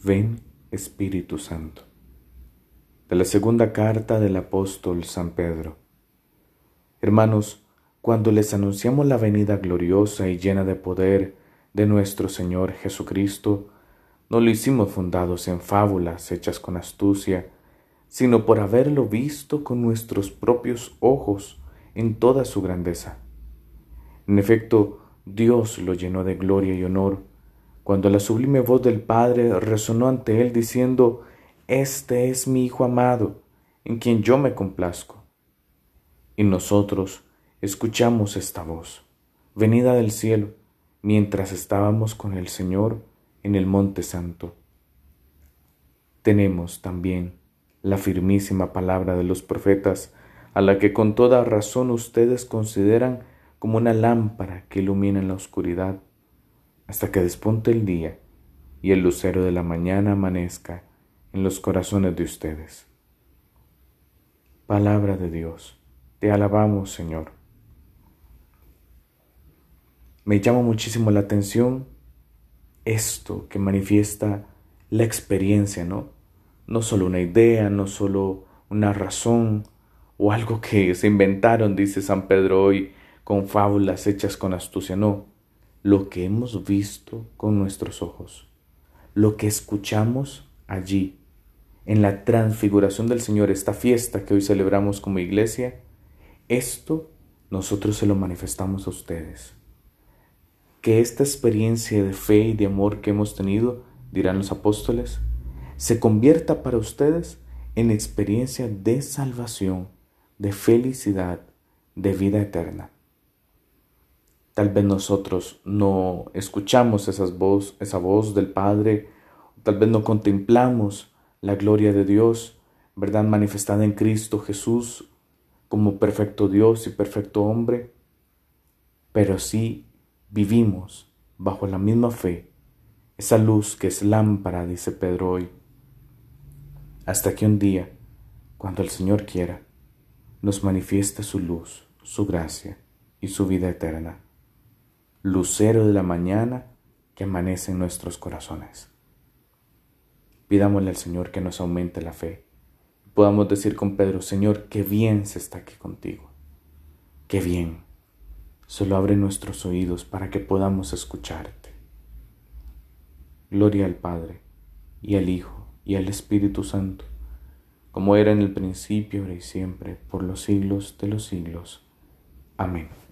Ven Espíritu Santo. De la segunda carta del apóstol San Pedro. Hermanos, cuando les anunciamos la venida gloriosa y llena de poder de nuestro Señor Jesucristo, no lo hicimos fundados en fábulas hechas con astucia, sino por haberlo visto con nuestros propios ojos en toda su grandeza. En efecto, Dios lo llenó de gloria y honor, cuando la sublime voz del Padre resonó ante él diciendo, Este es mi Hijo amado, en quien yo me complazco. Y nosotros escuchamos esta voz, venida del cielo, mientras estábamos con el Señor en el Monte Santo. Tenemos también la firmísima palabra de los profetas, a la que con toda razón ustedes consideran como una lámpara que ilumina en la oscuridad, hasta que despunte el día y el lucero de la mañana amanezca en los corazones de ustedes. Palabra de Dios, te alabamos Señor. Me llama muchísimo la atención esto que manifiesta la experiencia, ¿no? No solo una idea, no solo una razón o algo que se inventaron, dice San Pedro hoy, con fábulas hechas con astucia, no, lo que hemos visto con nuestros ojos, lo que escuchamos allí, en la transfiguración del Señor, esta fiesta que hoy celebramos como iglesia, esto nosotros se lo manifestamos a ustedes. Que esta experiencia de fe y de amor que hemos tenido, dirán los apóstoles, se convierta para ustedes en experiencia de salvación, de felicidad, de vida eterna. Tal vez nosotros no escuchamos esas voz, esa voz del Padre, tal vez no contemplamos la gloria de Dios, verdad manifestada en Cristo Jesús como perfecto Dios y perfecto hombre, pero sí vivimos bajo la misma fe, esa luz que es lámpara, dice Pedro hoy, hasta que un día, cuando el Señor quiera, nos manifieste su luz, su gracia y su vida eterna lucero de la mañana que amanece en nuestros corazones. Pidámosle al Señor que nos aumente la fe. Podamos decir con Pedro, Señor, qué bien se está aquí contigo. Qué bien. Solo abre nuestros oídos para que podamos escucharte. Gloria al Padre, y al Hijo, y al Espíritu Santo, como era en el principio, ahora y siempre, por los siglos de los siglos. Amén.